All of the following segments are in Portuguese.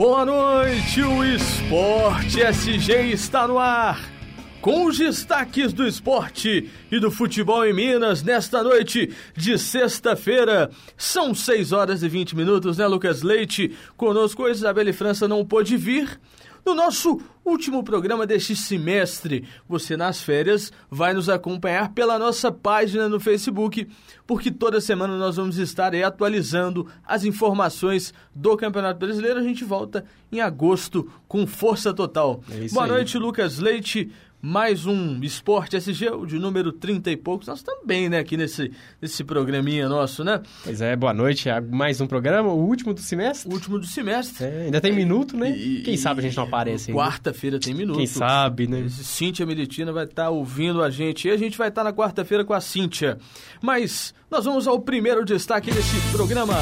Boa noite, o Esporte SG está no ar. Com os destaques do esporte e do futebol em Minas nesta noite de sexta-feira. São 6 horas e 20 minutos, né, Lucas Leite? Conosco a Isabelle França não pôde vir, no nosso último programa deste semestre, você nas férias vai nos acompanhar pela nossa página no Facebook, porque toda semana nós vamos estar aí atualizando as informações do Campeonato Brasileiro. A gente volta em agosto com força total. É Boa aí. noite, Lucas Leite mais um Esporte SG, de número 30 e poucos. Nós também, né, aqui nesse, nesse programinha nosso, né? Pois é, boa noite. Mais um programa, o último do semestre. O último do semestre. É, ainda tem minuto, né? E, Quem sabe a gente não aparece Quarta-feira tem minuto. Quem sabe, né? Cíntia Militina vai estar tá ouvindo a gente. E a gente vai estar tá na quarta-feira com a Cíntia. Mas nós vamos ao primeiro destaque desse programa.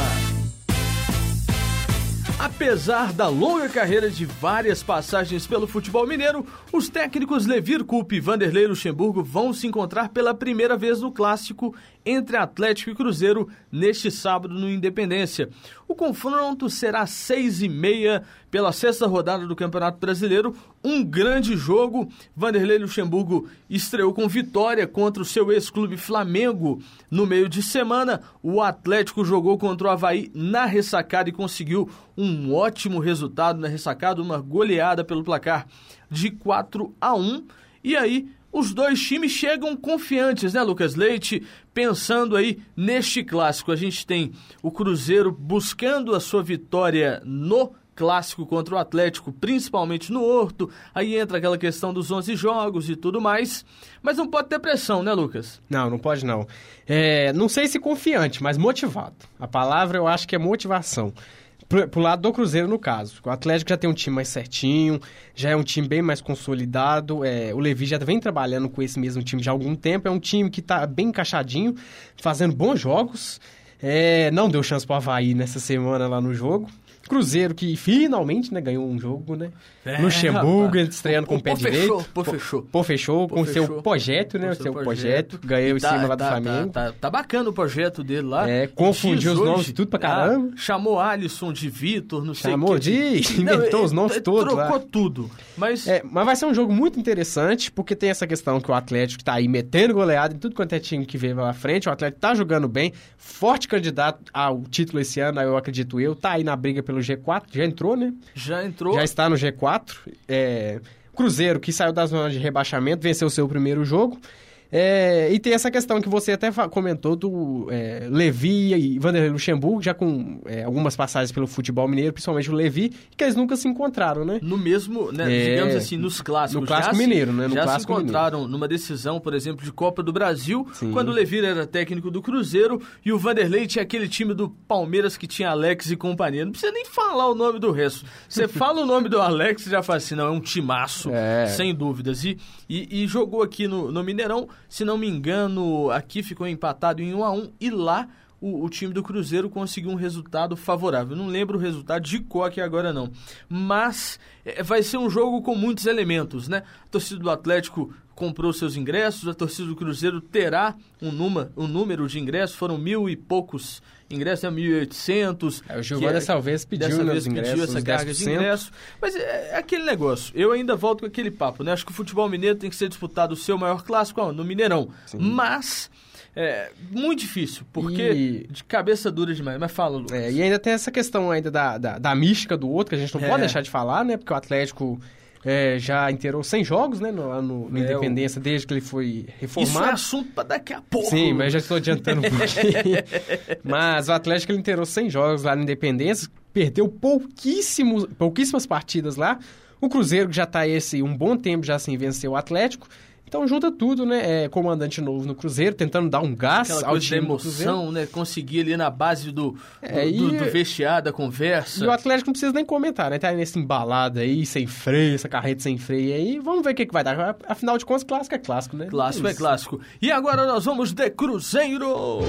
Apesar da longa carreira de várias passagens pelo futebol mineiro, os técnicos Levir Coupe e Vanderlei Luxemburgo vão se encontrar pela primeira vez no clássico entre Atlético e Cruzeiro neste sábado no Independência. O confronto será às seis e meia pela sexta rodada do Campeonato Brasileiro. Um grande jogo. Vanderlei Luxemburgo estreou com vitória contra o seu ex-clube Flamengo no meio de semana. O Atlético jogou contra o Havaí na ressacada e conseguiu um ótimo resultado na ressacada, uma goleada pelo placar de 4 a 1. E aí, os dois times chegam confiantes, né, Lucas Leite? Pensando aí neste clássico. A gente tem o Cruzeiro buscando a sua vitória no clássico contra o Atlético, principalmente no Horto. Aí entra aquela questão dos 11 jogos e tudo mais. Mas não pode ter pressão, né, Lucas? Não, não pode não. É, não sei se confiante, mas motivado. A palavra eu acho que é motivação pro, pro lado do Cruzeiro, no caso. O Atlético já tem um time mais certinho, já é um time bem mais consolidado. É, o Levi já vem trabalhando com esse mesmo time já há algum tempo. É um time que está bem encaixadinho, fazendo bons jogos. É, não deu chance pro Havaí nessa semana lá no jogo. Cruzeiro que finalmente né, ganhou um jogo, né? É, Luxemburgo rapaz. estreando com o, pé fechou, direito. Pô, fechou. Pô, fechou. com o seu projeto, né? O seu projeto. Ganhou em tá, cima lá do tá, Flamengo. Tá, tá, tá, bacana o projeto dele lá. É, confundiu os nomes de tudo pra caramba. Ah, chamou Alisson de Vitor, não sei Chamou de... Inventou não, os nomes todos Trocou lá. tudo. Mas... É, mas vai ser um jogo muito interessante, porque tem essa questão que o Atlético tá aí metendo goleada em tudo quanto é time que veio lá frente. O Atlético tá jogando bem, forte candidato ao título esse ano, eu acredito eu. Tá aí na briga pelo G4, já entrou, né? Já entrou. Já está no G4. É, Cruzeiro, que saiu da zona de rebaixamento, venceu o seu primeiro jogo. É, e tem essa questão que você até comentou do é, Levi e Vanderlei Luxemburgo, já com é, algumas passagens pelo futebol mineiro, principalmente o Levi, que eles nunca se encontraram, né? No mesmo, né, é, digamos assim, nos clássicos. No clássico mineiro, né? No já se encontraram mineiro. numa decisão, por exemplo, de Copa do Brasil, Sim. quando o Levi era técnico do Cruzeiro e o Vanderlei tinha aquele time do Palmeiras que tinha Alex e companhia. Não precisa nem falar o nome do resto. Você fala o nome do Alex e já fala assim, não, é um timaço, é. sem dúvidas. E, e, e jogou aqui no, no Mineirão, se não me engano, aqui ficou empatado em 1 a 1 e lá o, o, time do Cruzeiro conseguiu um resultado favorável. Não lembro o resultado de aqui agora não. Mas é, vai ser um jogo com muitos elementos, né? A torcida do Atlético comprou seus ingressos, a torcida do Cruzeiro terá um, numa, um número de ingressos, foram mil e poucos ingressos, é 1.800. É, o Giovanni dessa vez pediu dessa vez ingressos, pediu essa carga de ingressos. Mas é, é, aquele negócio, eu ainda volto com aquele papo, né? Acho que o futebol mineiro tem que ser disputado o seu maior clássico no Mineirão. Sim. Mas... É muito difícil, porque e... de cabeça dura demais. Mas fala, Lucas. É, e ainda tem essa questão ainda da, da, da mística do outro, que a gente não é. pode deixar de falar, né? Porque o Atlético é, já inteirou 100 jogos, né, no, no, no é, Independência, desde que ele foi reformado. Isso é assunto para daqui a pouco. Sim, mas já estou adiantando um pouquinho. mas o Atlético ele inteirou 100 jogos lá no Independência, perdeu pouquíssimos, pouquíssimas partidas lá. O Cruzeiro já está esse um bom tempo já sem vencer o Atlético. Então junta tudo, né? É, comandante novo no Cruzeiro, tentando dar um gás Aquela ao time emoção, né? Conseguir ali na base do, é, do, e... do, vestiário, da conversa. E o Atlético não precisa nem comentar, né? Tá nesse embalado aí, sem freio, essa carreta sem freio aí. Vamos ver o que, que vai dar. Afinal de contas, clássico é clássico, né? Clássico é, é clássico. E agora nós vamos de Cruzeiro!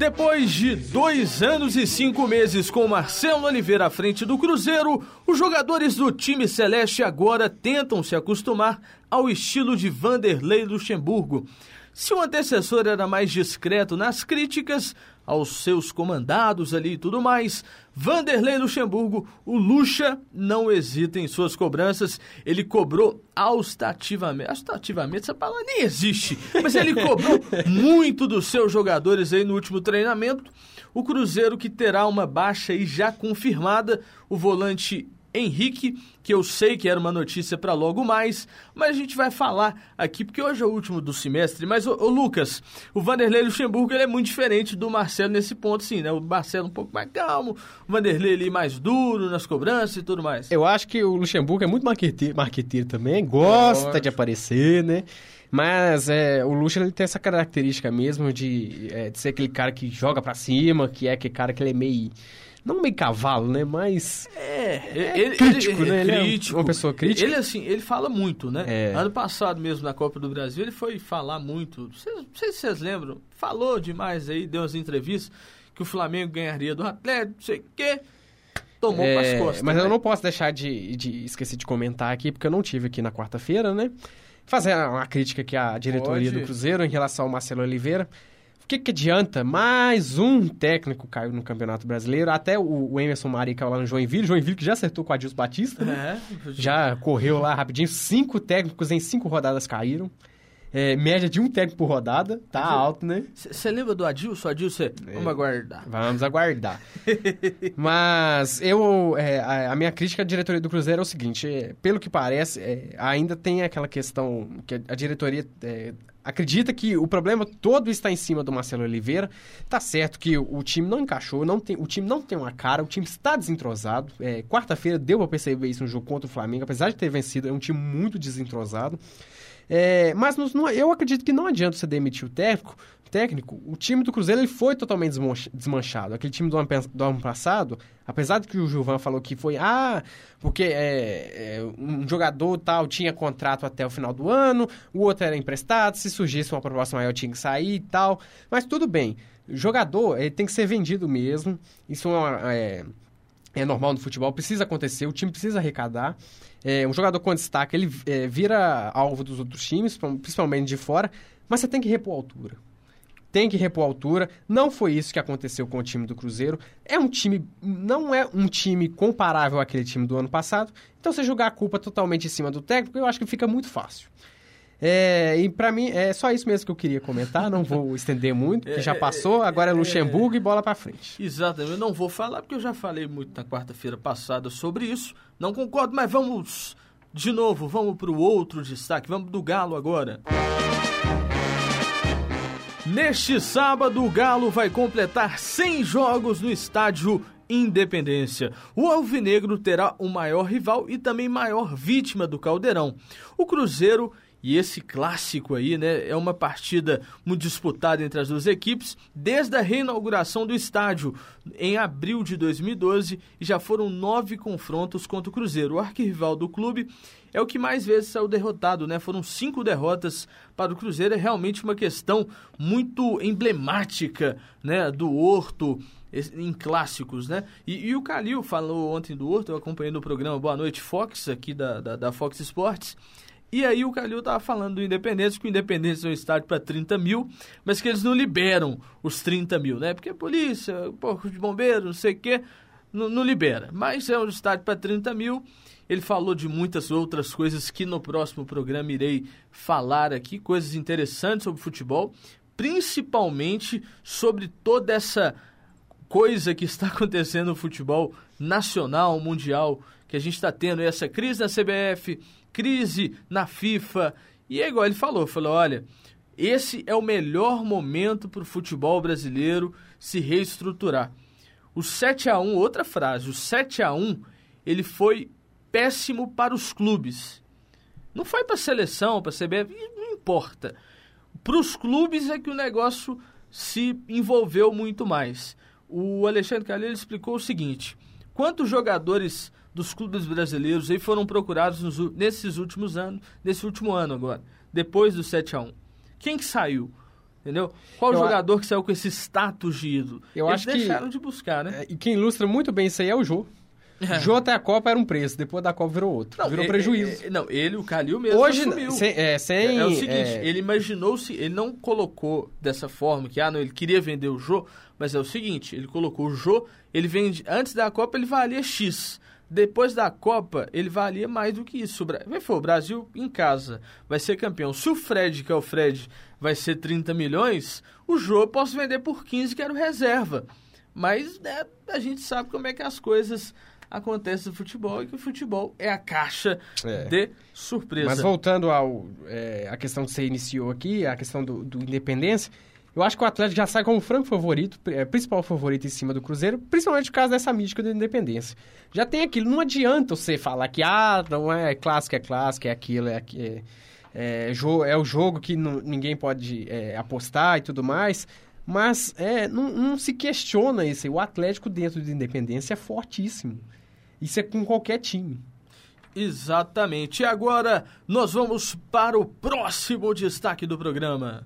Depois de dois anos e cinco meses com Marcelo Oliveira à frente do Cruzeiro, os jogadores do time celeste agora tentam se acostumar ao estilo de Vanderlei Luxemburgo. Se o antecessor era mais discreto nas críticas, aos seus comandados ali e tudo mais. Vanderlei Luxemburgo, o Luxa não hesita em suas cobranças. Ele cobrou austativamente. Austativamente, essa palavra nem existe. Mas ele cobrou muito dos seus jogadores aí no último treinamento. O Cruzeiro que terá uma baixa aí já confirmada. O volante Henrique, que eu sei que era uma notícia para logo mais, mas a gente vai falar aqui, porque hoje é o último do semestre. Mas, ô, ô Lucas, o Vanderlei Luxemburgo ele é muito diferente do Marcelo nesse ponto, sim, né? O Marcelo um pouco mais calmo, o Vanderlei ali mais duro nas cobranças e tudo mais. Eu acho que o Luxemburgo é muito marqueteiro, marqueteiro também, gosta de aparecer, né? Mas é, o Lucha ele tem essa característica mesmo de, é, de ser aquele cara que joga para cima, que é aquele cara que ele é meio não meio cavalo, né? Mas. É, é ele, crítico, ele, né? Ele crítico. é uma pessoa crítica. Ele, assim, ele fala muito, né? É. Ano passado mesmo, na Copa do Brasil, ele foi falar muito. Não sei, se vocês lembram. Falou demais aí, deu umas entrevistas que o Flamengo ganharia do Atlético, não sei o quê. Tomou é, as costas. Mas né? eu não posso deixar de, de esquecer de comentar aqui, porque eu não tive aqui na quarta-feira, né? Fazer uma crítica aqui à diretoria Pode. do Cruzeiro em relação ao Marcelo Oliveira que, que adianta? Mais um técnico caiu no Campeonato Brasileiro. Até o, o Emerson Mari caiu lá no Joinville. Joinville que já acertou com o Adilson Batista. Né? É, já correu lá rapidinho. Cinco técnicos em cinco rodadas caíram. É, média de um técnico por rodada. Tá alto, né? Você lembra do Adilson? Adilson, é. vamos aguardar. Vamos aguardar. Mas eu... É, a, a, minha crítica à diretoria do Cruzeiro é o seguinte. É, pelo que parece, é, ainda tem aquela questão que a diretoria acredita que o problema todo está em cima do Marcelo Oliveira. Tá certo que o, time não encaixou, não tem, o time não tem uma cara, o time está desentrosado. É, Quarta-feira deu para perceber isso no jogo contra o Flamengo, apesar de ter vencido, é um time muito desentrosado. É, mas no, eu acredito que não adianta você demitir o técnico, técnico, o time do Cruzeiro ele foi totalmente desmanchado. Aquele time do ano, do ano passado, apesar de que o Gilvan falou que foi, ah, porque é, é, um jogador tal tinha contrato até o final do ano, o outro era emprestado, se surgisse uma proposta maior tinha que sair e tal. Mas tudo bem, jogador ele tem que ser vendido mesmo, isso é, uma, é, é normal no futebol, precisa acontecer, o time precisa arrecadar. É, um jogador com destaque, ele é, vira alvo dos outros times, principalmente de fora, mas você tem que repor a altura tem que repor a altura. Não foi isso que aconteceu com o time do Cruzeiro. É um time, não é um time comparável àquele time do ano passado. Então, você jogar a culpa totalmente em cima do técnico, eu acho que fica muito fácil. É, e para mim é só isso mesmo que eu queria comentar. Não vou estender muito, porque já é, passou. Agora é, é Luxemburgo e bola para frente. Exatamente. Eu não vou falar porque eu já falei muito na quarta-feira passada sobre isso. Não concordo, mas vamos de novo. Vamos para o outro destaque. Vamos do Galo agora. Neste sábado, o Galo vai completar 100 jogos no estádio Independência. O Alvinegro terá o maior rival e também maior vítima do Caldeirão. O Cruzeiro e esse clássico aí, né, é uma partida muito disputada entre as duas equipes desde a reinauguração do estádio em abril de 2012 e já foram nove confrontos contra o Cruzeiro. O arquirrival do clube é o que mais vezes saiu derrotado, né? Foram cinco derrotas para o Cruzeiro. É realmente uma questão muito emblemática, né, do Horto em clássicos, né? E, e o Calil falou ontem do Horto, eu acompanhei no programa Boa Noite Fox, aqui da, da, da Fox Sports. E aí o Calil tava falando do Independência, que o Independência é um estádio para 30 mil, mas que eles não liberam os 30 mil, né? Porque a polícia, porco de bombeiro, não sei o quê, não, não libera. Mas é um estádio para 30 mil. Ele falou de muitas outras coisas que no próximo programa irei falar aqui, coisas interessantes sobre futebol, principalmente sobre toda essa coisa que está acontecendo no futebol nacional, mundial, que a gente está tendo essa crise na CBF, crise na FIFA. E é igual ele falou, falou, olha, esse é o melhor momento para o futebol brasileiro se reestruturar. O 7 a 1 outra frase, o 7 a 1 ele foi péssimo para os clubes. Não foi para a seleção, para a CBF, não importa. Para os clubes é que o negócio se envolveu muito mais. O Alexandre Calheiro explicou o seguinte: quantos jogadores dos clubes brasileiros aí foram procurados nos, nesses últimos anos, nesse último ano agora, depois do 7 a 1 Quem que saiu? Entendeu? Qual eu jogador a... que saiu com esse status de ídolo? Eu Eles acho deixaram que... de buscar, né? É, e quem ilustra muito bem isso aí é o Jô. É. Jô até a Copa era um preço, depois da Copa virou outro. Não, virou ele, prejuízo. Ele, não, ele, o Calil mesmo Hoje, assumiu. Sem, é, sem, é, é, o seguinte, é... ele imaginou-se, ele não colocou dessa forma, que ah, não, ele queria vender o Jô, mas é o seguinte, ele colocou o Jô, ele vende, antes da Copa ele valia X. Depois da Copa, ele valia mais do que isso. Foi, o Brasil em casa vai ser campeão. Se o Fred, que é o Fred, vai ser 30 milhões, o Jô eu posso vender por 15, que era o reserva. Mas né, a gente sabe como é que as coisas acontecem no futebol e que o futebol é a caixa é. de surpresa. Mas voltando ao é, a questão que você iniciou aqui, a questão do, do Independência, eu acho que o Atlético já sai como franco favorito, é, principal favorito em cima do Cruzeiro, principalmente por causa dessa mística da independência. Já tem aquilo, não adianta você falar que, ah, não é clássico, é clássico, é aquilo, é, é, é, é o jogo que não, ninguém pode é, apostar e tudo mais. Mas é, não, não, se questiona isso. O Atlético dentro de independência é fortíssimo. Isso é com qualquer time. Exatamente. E agora nós vamos para o próximo destaque do programa.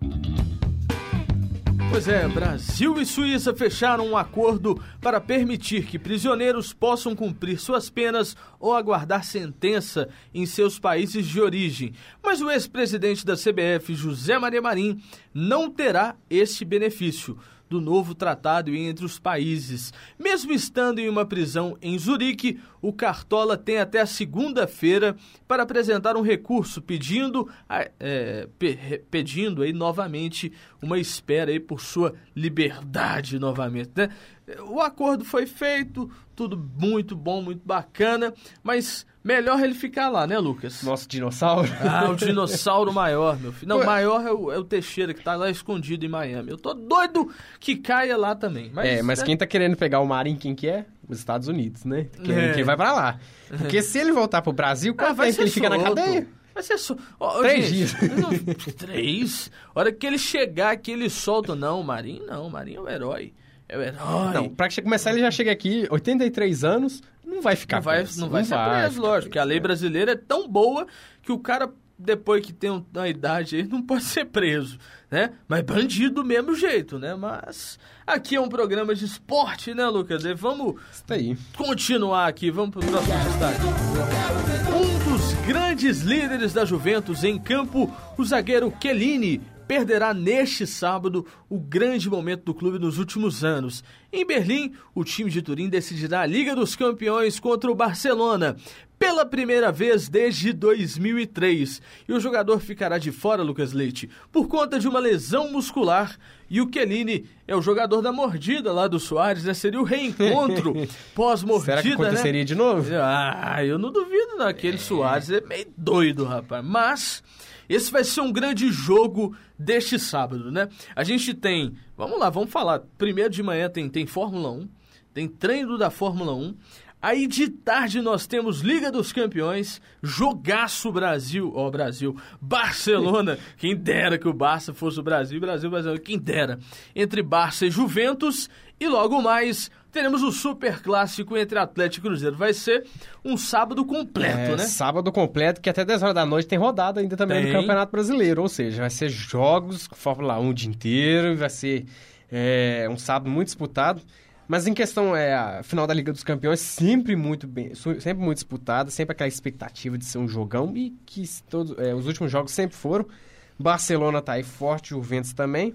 Pois é, Brasil e Suíça fecharam um acordo para permitir que prisioneiros possam cumprir suas penas ou aguardar sentença em seus países de origem. Mas o ex-presidente da CBF, José Maria Marim, não terá esse benefício do novo tratado entre os países. Mesmo estando em uma prisão em Zurique, o Cartola tem até segunda-feira para apresentar um recurso pedindo, é, pedindo aí novamente uma espera aí por sua liberdade novamente, né? O acordo foi feito, tudo muito bom, muito bacana, mas melhor ele ficar lá, né, Lucas? Nosso dinossauro? Ah, o dinossauro maior, meu filho. Não, o maior é o, é o, Teixeira, que tá lá escondido em Miami. Eu tô doido que caia lá também. Mas, é, mas né? quem tá querendo pegar o Marinho, quem que é? Os Estados Unidos, né? Quem, é. quem vai pra lá. Porque se ele voltar pro Brasil, quanto ah, tempo ele fica na cadeia? Vai ser só. Oh, três gente, dias. Não, três? hora que ele chegar aqui, ele solta. Não, o Marinho não. O Marinho é o herói. É o herói. Não, pra começar, ele já chega aqui, 83 anos, não vai ficar não vai, preso. Não vai não ser vai preso, lógico. Porque a lei brasileira é tão boa que o cara, depois que tem uma idade aí, não pode ser preso, né? Mas bandido do mesmo jeito, né? Mas aqui é um programa de esporte, né, Lucas? E vamos continuar aqui. Vamos pro próximo destaque. Um dos grandes líderes da Juventus em campo, o zagueiro Chiellini, perderá neste sábado o grande momento do clube nos últimos anos. Em Berlim, o time de Turim decidirá a Liga dos Campeões contra o Barcelona pela primeira vez desde 2003. E o jogador ficará de fora, Lucas Leite, por conta de uma lesão muscular. E o Chiellini é o jogador da mordida lá do Soares, né? Seria o reencontro pós-mordida, Será que né? aconteceria né? de novo? Ah, eu não duvido, não. Aquele é... Soares é meio doido, rapaz. Mas esse vai ser um grande jogo deste sábado, né? A gente tem, vamos lá, vamos falar. Primeiro de manhã tem, tem Fórmula 1, tem treino da Fórmula 1. Aí de tarde nós temos Liga dos Campeões, jogaço Brasil, ó oh, Brasil, Barcelona, quem dera que o Barça fosse o Brasil, Brasil, Brasil, quem dera. Entre Barça e Juventus e logo mais teremos o super clássico entre Atlético e Cruzeiro. Vai ser um sábado completo, é, né? Sábado completo, que até 10 horas da noite tem rodada ainda também tem. no Campeonato Brasileiro. Ou seja, vai ser jogos com Fórmula 1 o dia inteiro, vai ser é, um sábado muito disputado. Mas em questão, é, a final da Liga dos Campeões, sempre muito bem, sempre muito disputada, sempre aquela expectativa de ser um jogão, e que todos, é, os últimos jogos sempre foram. Barcelona tá aí forte, Juventus também.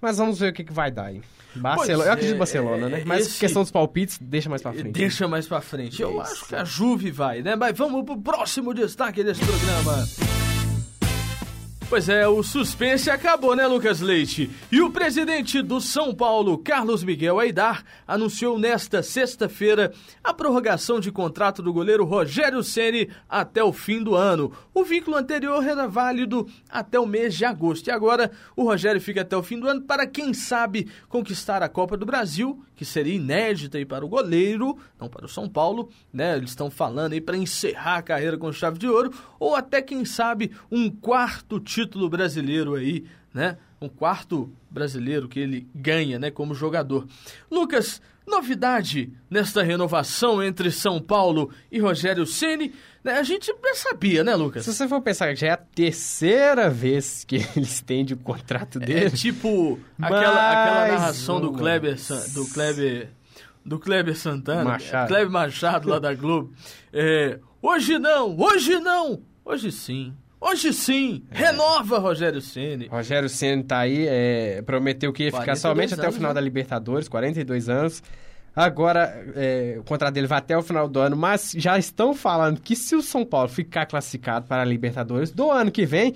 Mas vamos ver o que, que vai dar aí. Barcelona, eu acredito em Barcelona, né? Mas esse... questão dos palpites, deixa mais pra frente. Deixa né? mais pra frente. Eu acho que a Juve vai, né? Mas vamos pro próximo destaque desse programa. Pois é, o suspense acabou, né, Lucas Leite? E o presidente do São Paulo, Carlos Miguel Aidar, anunciou nesta sexta-feira a prorrogação de contrato do goleiro Rogério Ceni até o fim do ano. O vínculo anterior era válido até o mês de agosto. E agora o Rogério fica até o fim do ano para, quem sabe, conquistar a Copa do Brasil, que seria inédita aí para o goleiro, não para o São Paulo, né? Eles estão falando aí para encerrar a carreira com chave de ouro, ou até, quem sabe, um quarto título título brasileiro aí, né? Um quarto brasileiro que ele ganha, né, como jogador. Lucas, novidade nesta renovação entre São Paulo e Rogério Ceni, né? A gente já sabia, né, Lucas? Se você for pensar, já é a terceira vez que ele estende o contrato dele. É tipo aquela, aquela narração do Kleber, do Kleber do Kleber Santana, Machado. Kleber Machado lá da Globo. É, hoje não, hoje não, hoje sim. Hoje sim, É. renova Rogério Ceni. Rogério Ceni tá aí, é, prometeu que ia ficar 42 somente até o anos, final né? da Libertadores, 42 anos. Agora, é, o contrato dele vai até o final do ano, mas já estão falando que se o São Paulo ficar classificado para a Libertadores do ano que vem,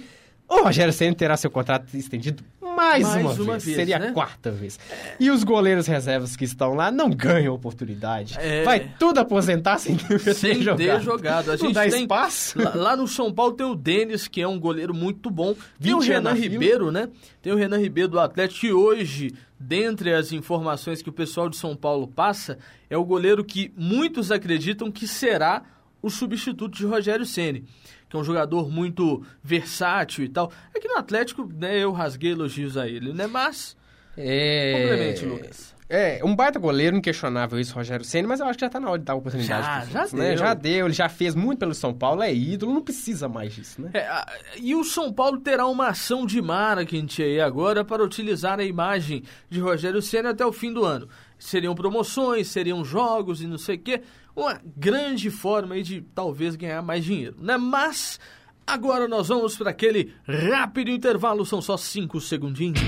o Rogério Ceni terá seu contrato estendido mais, Mais uma, uma vez. vez, Seria né? a quarta vez. E os goleiros reservas que estão lá não ganham oportunidade. É. Vai tudo aposentar sem ter Sem jogado. ter jogado. A Não gente dá tem, espaço. Lá, no São Paulo tem o Denis, que é um goleiro muito bom. Tem 20 o Renan. Ribeiro, né? Tem o Renan Ribeiro do Atlético, que hoje, dentre as informações que o pessoal de São Paulo passa, é o goleiro que muitos acreditam que será o substituto de Rogério Ceni que é um jogador muito versátil e tal. É que no Atlético, né, eu rasguei elogios a ele, né? Mas, É... complemente, Lucas. É, um baita goleiro, inquestionável isso, Rogério Senna, mas eu acho que já tá na hora de dar oportunidade. Já, pros já né? deu. Já deu, ele já fez muito pelo São Paulo, é ídolo, não precisa mais disso, né? É, e o São Paulo terá uma ação de marketing aí agora para utilizar a imagem de Rogério Senna até o fim do ano. Seriam promoções, seriam jogos e não sei o quê. Uma grande forma aí de talvez ganhar mais dinheiro, né? Mas agora nós vamos para aquele rápido intervalo, são só cinco segundinhos.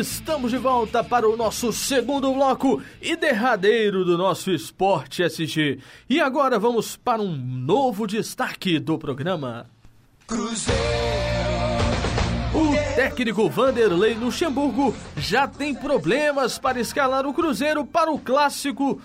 Estamos de volta para o nosso segundo bloco e derradeiro do nosso Esporte SG. E agora vamos para um novo destaque do programa. O técnico Vanderlei Luxemburgo já tem problemas para escalar o Cruzeiro para o clássico,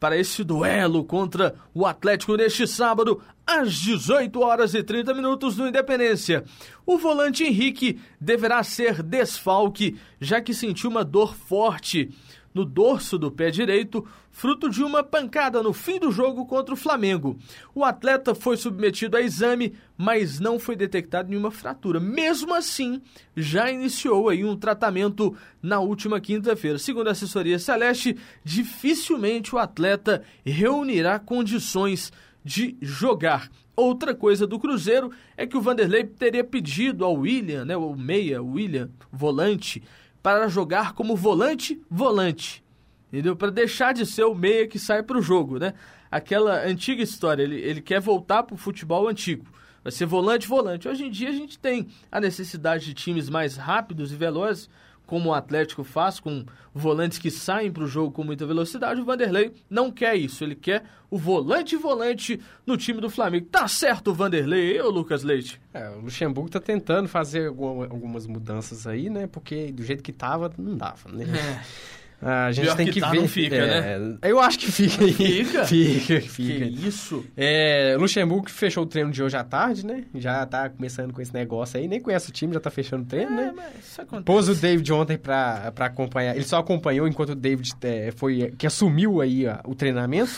para esse duelo contra o Atlético neste sábado, às 18 horas e 30 minutos no Independência. O volante Henrique deverá ser desfalque, já que sentiu uma dor forte no dorso do pé direito, fruto de uma pancada no fim do jogo contra o Flamengo. O atleta foi submetido a exame, mas não foi detectado nenhuma fratura. Mesmo assim, já iniciou aí um tratamento na última quinta-feira. Segundo a assessoria Celeste, dificilmente o atleta reunirá condições de jogar. Outra coisa do Cruzeiro é que o Vanderlei teria pedido ao William, né, o meia, o William, volante, para jogar como volante-volante. Entendeu? Para deixar de ser o meia que sai para o jogo, né? Aquela antiga história, ele, ele quer voltar para o futebol antigo. Vai ser volante-volante. Hoje em dia a gente tem a necessidade de times mais rápidos e velozes, como o Atlético faz, com volantes que saem para o jogo com muita velocidade. O Vanderlei não quer isso. Ele quer o volante-volante no time do Flamengo. Tá certo o Vanderlei, ô Lucas Leite? É, o Luxemburgo tá tentando fazer alguma- algumas mudanças aí, né? Porque do jeito que tava, não dava, né? A gente Pior tem que que, tá, ver. não fica, é, Eu acho que fica. aí. Fica? fica, Que fica. isso? É, Luxemburgo fechou o treino de hoje à tarde, né? Já tá começando com esse negócio aí. Nem conhece o time, já tá fechando o treino, É, né? mas isso acontece. Pôs o David ontem pra, pra acompanhar. Ele só acompanhou enquanto o David é, foi que assumiu aí ó, o treinamento.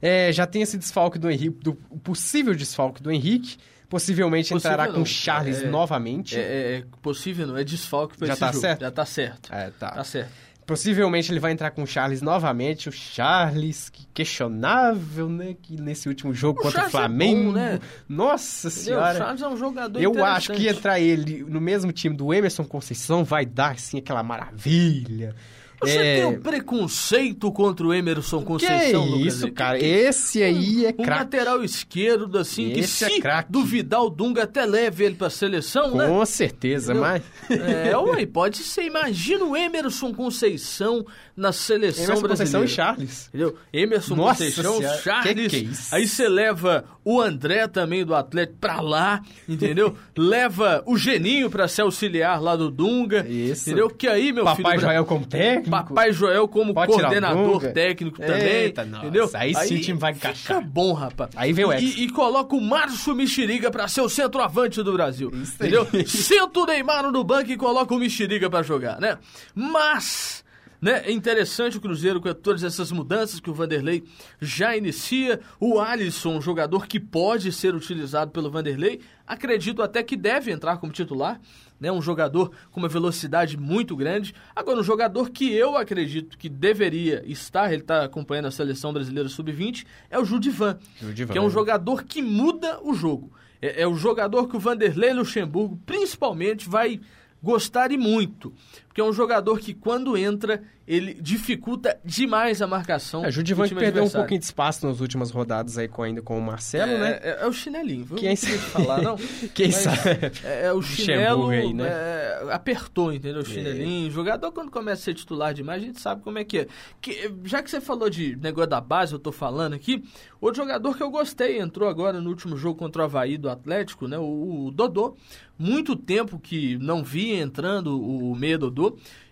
É, já tem esse desfalque do Henrique, do o possível desfalque do Henrique. Possivelmente Possível entrará com não. o Charles É, novamente. É, é- é possível, não é desfalque pra Já esse tá jogo. certo? Já tá certo. É, tá. Tá certo. Possivelmente ele vai entrar com o Charles novamente. O Charles, que questionável, né? Que nesse último jogo O contra Charles o é Flamengo. bom, né? Nossa Entendeu? O senhora. Charles é um jogador Eu acho que entrar ele no mesmo time do Emerson Conceição vai dar, assim, aquela maravilha. Você É, tem um preconceito contra o Emerson Que Conceição, Lucas? isso, Que- cara. que- Esse aí é Um craque. lateral esquerdo, assim, que Esse é se craque. duvidar o Dunga até leve ele pra seleção, né? Com certeza, Entendeu? mas... É, ué, pode ser. Imagina o Emerson Conceição na seleção Emerson Conceição brasileira. e Charles. Entendeu? Emerson Nossa Conceição, Senhora, Charles. que que é isso? Aí você leva o André também do Atlético pra lá, entendeu? leva o Geninho pra ser auxiliar lá do Dunga. Isso. Entendeu? Que aí, meu Papai filho. Joel como técnico. Papai Joel como Pode coordenador técnico também. Eita, nossa, entendeu? aí sim o time vai encaixar. Fica bom, rapaz. Aí vem o Hexa. E, e coloca o Márcio Mexeriga pra ser o centroavante do Brasil. Isso aí. entendeu? Senta o Neymar no banco e coloca o Mexeriga pra jogar, né? Mas. Né, é interessante o Cruzeiro com todas essas mudanças que o Vanderlei já inicia. O Alisson, um jogador que pode ser utilizado pelo Vanderlei, acredito até que deve entrar como titular. Né, um jogador com uma velocidade muito grande. Agora, um jogador que eu acredito que deveria estar, ele está acompanhando a seleção brasileira sub-20, é o Judivan, Judivan. que é um jogador que muda o jogo. É, é o jogador que o Vanderlei Luxemburgo, principalmente, vai gostar e muito. Porque é um jogador que, quando entra, ele dificulta demais a marcação. É, o Judivan que perdeu um pouquinho de espaço nas últimas rodadas aí com, ainda com o Marcelo, é, né? É, é, o chinelinho, viu? Quem sabe falar, não? Quem Mas sabe? É, é o chinelo aí, né? É, apertou, entendeu? O chinelinho. Jogador, quando começa a ser titular demais, a gente sabe como é que é. Que, já que você falou de negócio da base, eu tô falando aqui, outro jogador que eu gostei, entrou agora no último jogo contra o Havaí do Atlético, né? O, o Dodô. Muito tempo que não via entrando o meia Dodô.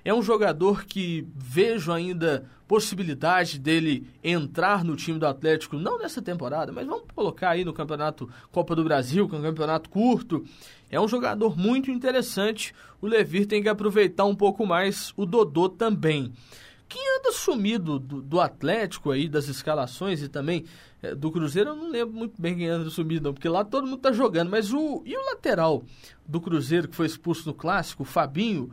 É um jogador que vejo ainda possibilidade dele entrar no time do Atlético, não nessa temporada, mas vamos colocar aí no campeonato Copa do Brasil, que é um campeonato curto. É um jogador muito interessante. O Levir tem que aproveitar um pouco mais o Dodô também. Quem anda sumido do, do Atlético aí, das escalações e também é, do Cruzeiro, eu não lembro muito bem quem anda sumido, não, porque lá todo mundo tá jogando. Mas o. E o lateral do Cruzeiro que foi expulso no clássico, o Fabinho?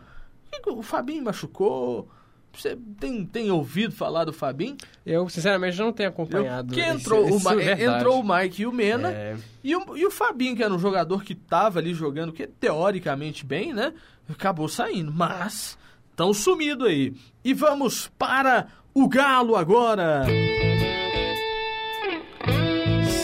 O Fabinho machucou. Você tem, tem ouvido falar do Fabinho? Eu, sinceramente, não tenho acompanhado. Que entrou, esse, o, esse é entrou o Mike e o Mena. É... E, o, e o Fabinho, que era um jogador que estava ali jogando, que teoricamente bem, né? Acabou saindo. Mas estão sumido aí. E vamos para o Galo agora.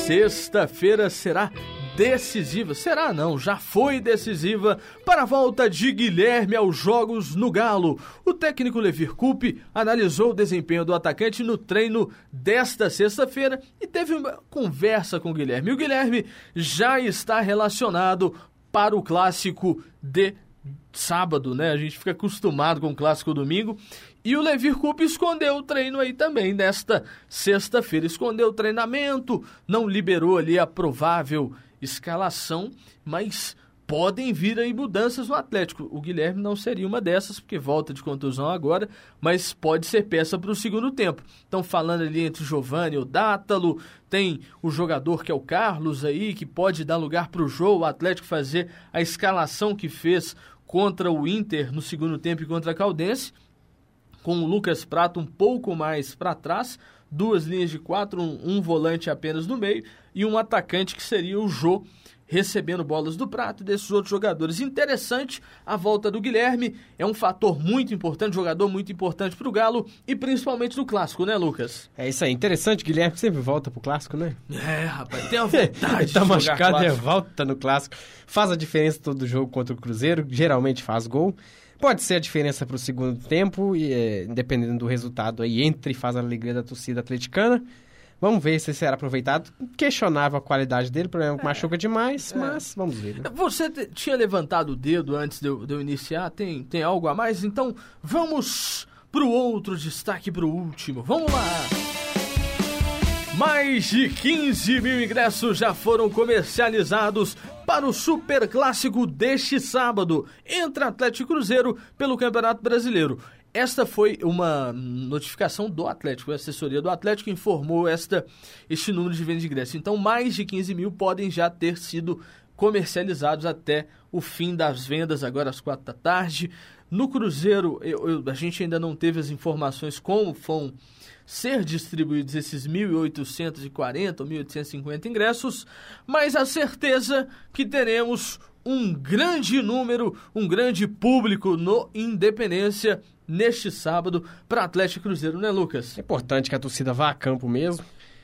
Sexta-feira será decisiva. Será não? Já foi decisiva para a volta de Guilherme aos jogos no Galo. O técnico Levir Coupe analisou o desempenho do atacante no treino desta sexta-feira e teve uma conversa com o Guilherme. O Guilherme já está relacionado para o clássico de sábado, né? A gente fica acostumado com o clássico domingo. E o Levir Coupe escondeu o treino aí também nesta sexta-feira. Escondeu o treinamento, não liberou ali a provável escalação, mas podem vir aí mudanças no Atlético. O Guilherme não seria uma dessas, porque volta de contusão agora, mas pode ser peça para o segundo tempo. Estão falando ali entre Giovanni e o Dátalo, tem o jogador que é o Carlos aí, que pode dar lugar para o jogo, o Atlético fazer a escalação que fez contra o Inter no segundo tempo e contra a Caldense, com o Lucas Prato um pouco mais para trás, duas linhas de quatro, um, um, volante apenas no meio e um atacante que seria o Jô, recebendo bolas do prato e desses outros jogadores. Interessante a volta do Guilherme, é um fator muito importante, jogador muito importante para o Galo e principalmente no Clássico, né, Lucas? É isso aí, interessante, Guilherme sempre volta pro Clássico, né? É, rapaz, tem a vontade tá machucado e volta no Clássico, faz a diferença todo jogo contra o Cruzeiro, geralmente faz gol. Pode ser a diferença para o segundo tempo, e, é, dependendo do resultado aí, entre e faz a alegria da torcida atleticana. Vamos ver se será aproveitado. Questionável a qualidade dele, problema que é, machuca demais, é. mas vamos ver. Né? Você tinha levantado o dedo antes de eu, de eu iniciar, tem, tem algo a mais? Então vamos para o outro destaque, para o último. Vamos lá! Mais de 15 mil ingressos já foram comercializados para o Super Clássico deste sábado entre Atlético e Cruzeiro pelo Campeonato Brasileiro. Esta foi uma notificação do Atlético, a assessoria do Atlético informou esta, este número de vendas de ingressos. Então, mais de 15 mil podem já ter sido comercializados até o fim das vendas, agora às quatro da tarde. No Cruzeiro, eu, eu, a gente ainda não teve as informações como vão ser distribuídos esses 1.840 ou 1.850 ingressos, mas a certeza que teremos um grande número, um grande público no Independência neste sábado para Atlético Cruzeiro, né, Lucas? É importante que a torcida vá a campo mesmo.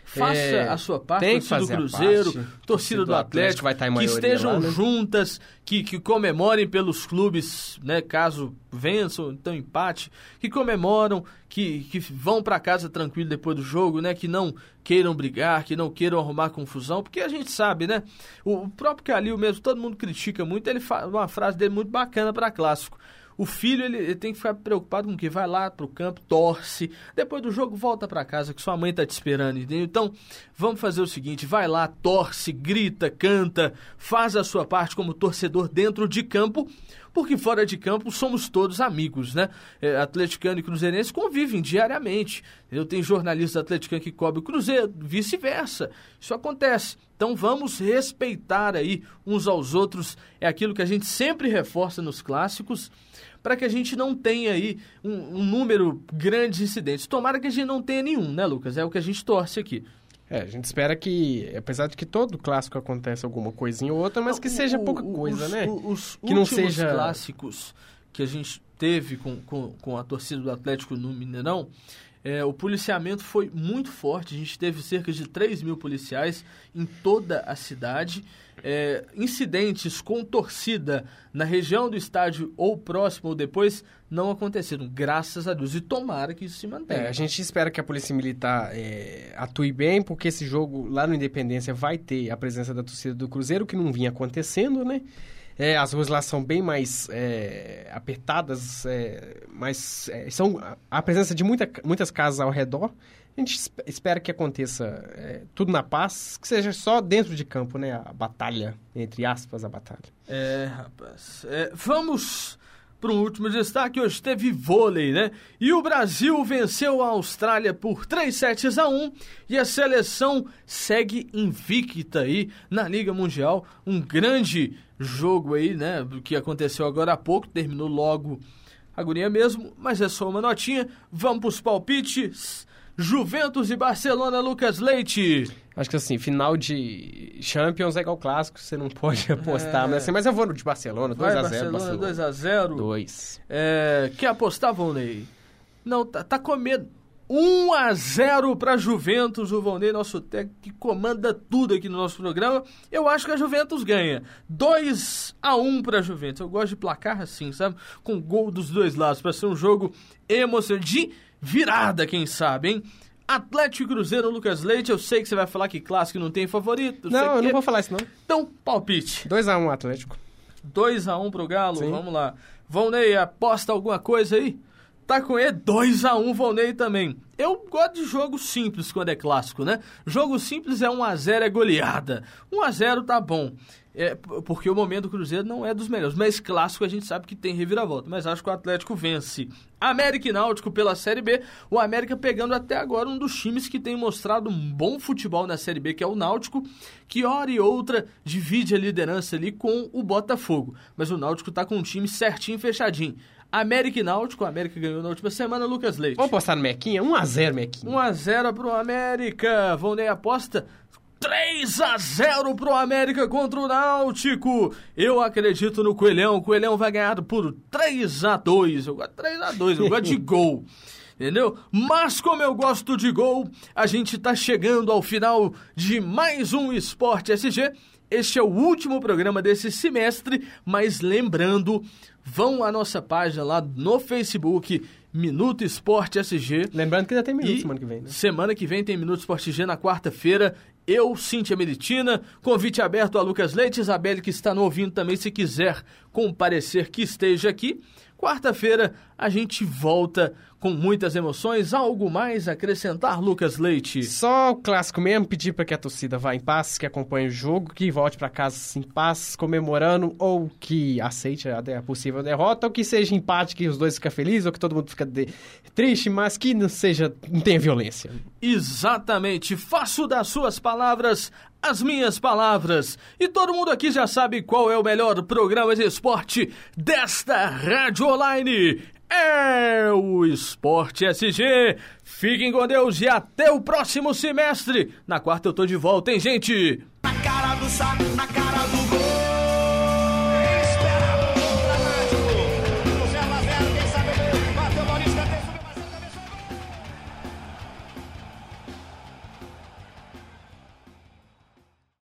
Faça é, a sua parte, tem torcida do Cruzeiro, parte, torcida do Atlético, vai estar em que estejam lá, né? juntas, que, que comemorem pelos clubes, né, caso vençam, então empate, que comemoram, que, que vão para casa tranquilo depois do jogo, né, que não queiram brigar, que não queiram arrumar confusão, porque a gente sabe, né, o, o próprio Calil mesmo, todo mundo critica muito, ele fala uma frase dele muito bacana para clássico o filho ele, ele, tem que ficar preocupado com o que vai lá pro campo, torce, depois do jogo volta para casa que sua mãe tá te esperando, entendeu? Então, vamos fazer o seguinte, vai lá, torce, grita, canta, faz a sua parte como torcedor dentro de campo, porque fora de campo somos todos amigos, né? É, atleticano e cruzeirense convivem diariamente. Eu tenho jornalista atleticano que cobre o Cruzeiro, vice-versa. Isso acontece. Então vamos respeitar aí uns aos outros. É aquilo que a gente sempre reforça nos clássicos para que a gente não tenha aí um, um, número grande de incidentes. Tomara que a gente não tenha nenhum, né, Lucas? É o que a gente torce aqui. É, a gente espera que, apesar de que todo clássico acontece alguma coisinha ou outra, mas que seja pouca coisa, os, né? Os, que não seja clássicos que a gente teve com, com, com a torcida do Atlético no Mineirão, é, o policiamento foi muito forte. A gente teve cerca de 3 mil policiais em toda a cidade. É, incidentes com torcida na região do estádio ou próximo ou depois não aconteceram, graças a Deus. E tomara que isso se mantenha. É, a gente espera que a Polícia Militar é, atue bem, porque esse jogo lá no Independência vai ter a presença da torcida do Cruzeiro, que não vinha acontecendo, né? É, as ruas lá são bem mais é, apertadas, é, mas é, são a presença de muita, muitas casas ao redor. A gente espera que aconteça é, tudo na paz, que seja só dentro de campo, né? A batalha, entre aspas, a batalha. É, rapaz. É, vamos para um último destaque. Hoje teve vôlei, né? E o Brasil venceu a Austrália por 3 sets a 1 e a seleção segue invicta aí na Liga Mundial. Um grande jogo aí, né? Que aconteceu agora há pouco, terminou logo agonia mesmo, mas é só uma notinha. Vamos para os palpites. Juventus e Barcelona, Lucas Leite. Acho que assim, final de Champions é igual clássico, você não pode apostar, é... mas, assim, mas eu vou no de Barcelona, 2x0 Barcelona. 2x0. 2. É, quer apostar, Volney? Não, tá, tá com medo. 1 a 0 para Juventus, o Volney, nosso técnico que comanda tudo aqui no nosso programa. Eu acho que a Juventus ganha. 2 a 1 para Juventus. Eu gosto de placar assim, sabe? Com gol dos dois lados, para ser um jogo emocionante de virada, quem sabe, hein? Atlético Cruzeiro, Lucas Leite, eu sei que você vai falar que clássico não tem favorito. Não, eu não vou falar isso não. Então, palpite. 2x1 Atlético. 2x1 pro Galo, Sim. vamos lá. Volney, aposta alguma coisa aí? Tá com E 2x1 Volney também. Eu gosto de jogo simples quando é clássico, né? Jogo simples é 1x0 é goleada. 1x0 tá bom. É, porque o momento do Cruzeiro não é dos melhores. Mas clássico a gente sabe que tem reviravolta. Mas acho que o Atlético vence. América e Náutico pela Série B. O América pegando até agora um dos times que tem mostrado um bom futebol na Série B, que é o Náutico, que hora e outra divide a liderança ali com o Botafogo. Mas o Náutico tá com um time certinho, fechadinho. América e Náutico. A América ganhou na última semana, Lucas Leite. Vamos apostar no Mequinha? 1x0, Mequinha. 1x0 pro América. Vão nem aposta. 3 a 0 pro América contra o Náutico. Eu acredito no Coelhão. O Coelhão vai ganhar por 3 a 2. Eu gosto de 3 a 2, eu gosto de gol. Entendeu? Mas como eu gosto de gol, a gente tá chegando ao final de mais um Esporte SG. Este é o último programa desse semestre, mas lembrando, vão à nossa página lá no Facebook, Minuto Esporte SG. Lembrando que já tem minuto semana que vem, né? Semana que vem tem Minuto Esporte SG na quarta-feira. Eu, Cíntia Meritina, convite aberto a Lucas Leite, Isabelle que está no ouvindo também, se quiser comparecer que esteja aqui. Quarta-feira a gente volta com muitas emoções. Algo mais a acrescentar, Lucas Leite? Só o clássico mesmo, pedir para que a torcida vá em paz, que acompanhe o jogo, que volte para casa em paz, comemorando, ou que aceite a possível derrota, ou que seja empate, que os dois ficam felizes, ou que todo mundo fica de... triste, mas que não seja, não tenha violência. Exatamente. Faço das suas palavras as minhas palavras. E todo mundo aqui já sabe qual é o melhor programa de esporte desta rádio online. É o Esporte SG. Fiquem com Deus e até o próximo semestre. Na quarta eu tô de volta, hein, gente? Na cara do saco, na cara do gol.